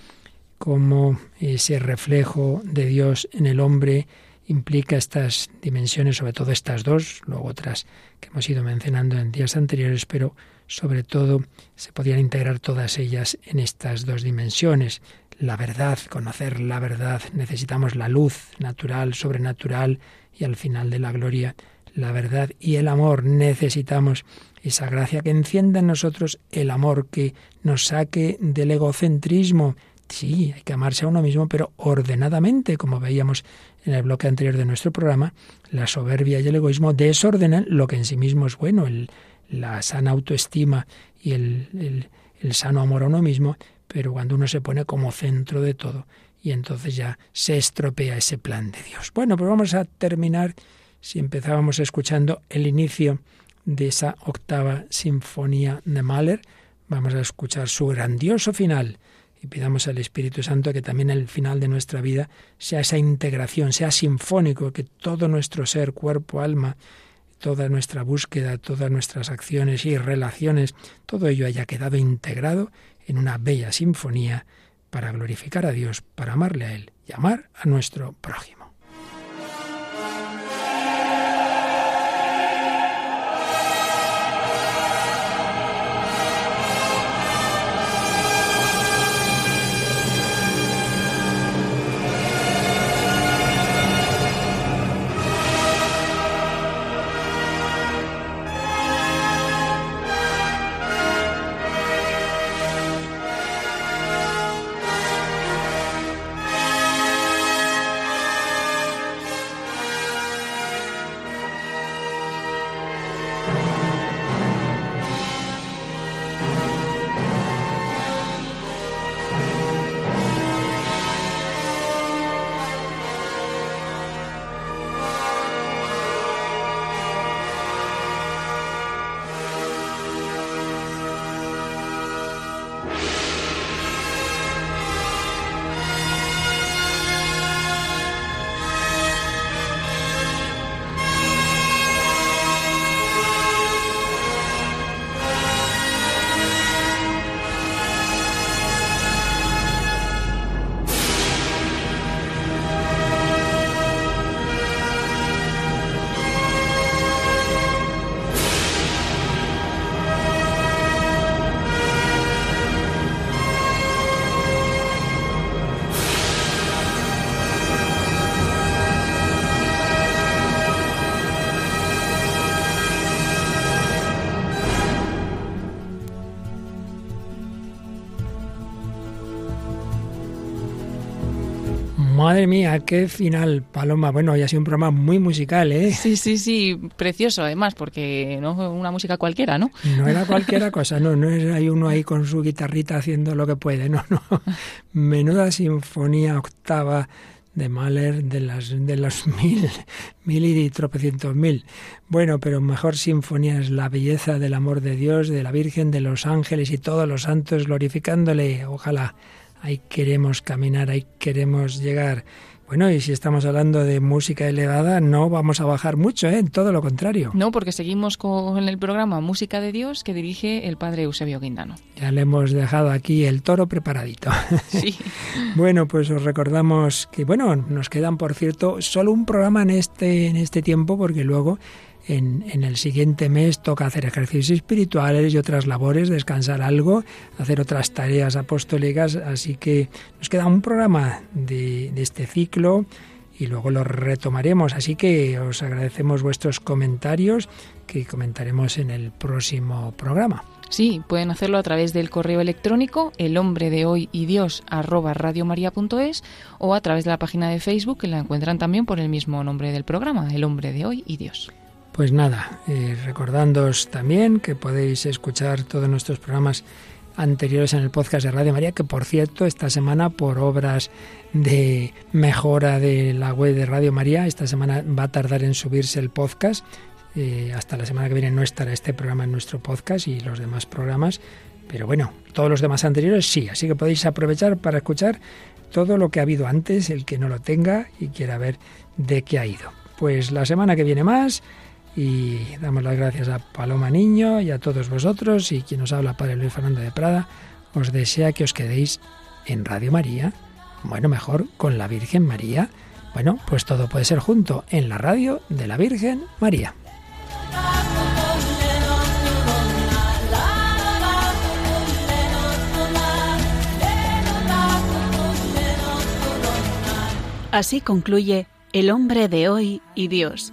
como ese reflejo de Dios en el hombre implica estas dimensiones, sobre todo estas dos, luego otras que hemos ido mencionando en días anteriores, pero sobre todo se podían integrar todas ellas en estas dos dimensiones. La verdad, conocer la verdad, necesitamos la luz natural, sobrenatural y al final de la gloria, la verdad y el amor. Necesitamos esa gracia que encienda en nosotros el amor, que nos saque del egocentrismo. Sí, hay que amarse a uno mismo, pero ordenadamente, como veíamos en el bloque anterior de nuestro programa, la soberbia y el egoísmo desordenan lo que en sí mismo es bueno, la sana autoestima y el, el sano amor a uno mismo, pero cuando uno se pone como centro de todo, y entonces ya se estropea ese plan de Dios. Bueno, pues vamos a terminar si empezábamos escuchando el inicio de esa octava sinfonía de Mahler, vamos a escuchar su grandioso final y pidamos al Espíritu Santo que también el final de nuestra vida sea esa integración, sea sinfónico, que todo nuestro ser, cuerpo, alma, toda nuestra búsqueda, todas nuestras acciones y relaciones, todo ello haya quedado integrado en una bella sinfonía para glorificar a Dios, para amarle a Él y amar a nuestro prójimo. Madre mía, qué final, Paloma. Bueno, hoy ha sido un programa muy musical, ¿eh? Sí, sí, sí, precioso además, porque no una música cualquiera, ¿no? No era cualquiera cosa, no, no es hay uno ahí con su guitarrita haciendo lo que puede, no, no. <laughs> Menuda sinfonía octava de Mahler de las de los mil, mil y tropecientos mil. Bueno, pero mejor sinfonía es la belleza del amor de Dios, de la Virgen, de los ángeles y todos los santos glorificándole. Ojalá ahí queremos caminar, ahí queremos llegar. Bueno, y si estamos hablando de música elevada, no vamos a bajar mucho, ¿eh? todo lo contrario. No, porque seguimos con el programa Música de Dios que dirige el padre Eusebio Guindano. Ya le hemos dejado aquí el toro preparadito. <laughs> Sí. <laughs> bueno, pues os recordamos que, bueno, nos quedan, por cierto, solo un programa en este, en este tiempo, porque luego en, el siguiente mes toca hacer ejercicios espirituales y otras labores, descansar algo, hacer otras tareas apostólicas, así que nos queda un programa de, este ciclo y luego lo retomaremos, así que os agradecemos vuestros comentarios que comentaremos en el próximo programa. Sí, pueden hacerlo a través del correo electrónico el hombre de hoy y Dios radiomaria.es o a través de la página de Facebook que la encuentran también por el mismo nombre del programa, el hombre de hoy y Dios. Pues nada, eh, recordándoos también que podéis escuchar todos nuestros programas anteriores en el podcast de Radio María, que por cierto, esta semana por obras de mejora de la web de Radio María, esta semana va a tardar en subirse el podcast. Eh, hasta la semana que viene no estará este programa en nuestro podcast y los demás programas, pero bueno, todos los demás anteriores sí, así que podéis aprovechar para escuchar todo lo que ha habido antes, el que no lo tenga y quiera ver de qué ha ido. Pues la semana que viene más y damos las gracias a Paloma Niño y a todos vosotros y quien os habla, Padre Luis Fernando de Prada, os desea que os quedéis en Radio María, bueno, mejor con la Virgen María. Bueno, pues todo puede ser junto en la radio de la Virgen María. Así concluye El hombre de hoy y Dios,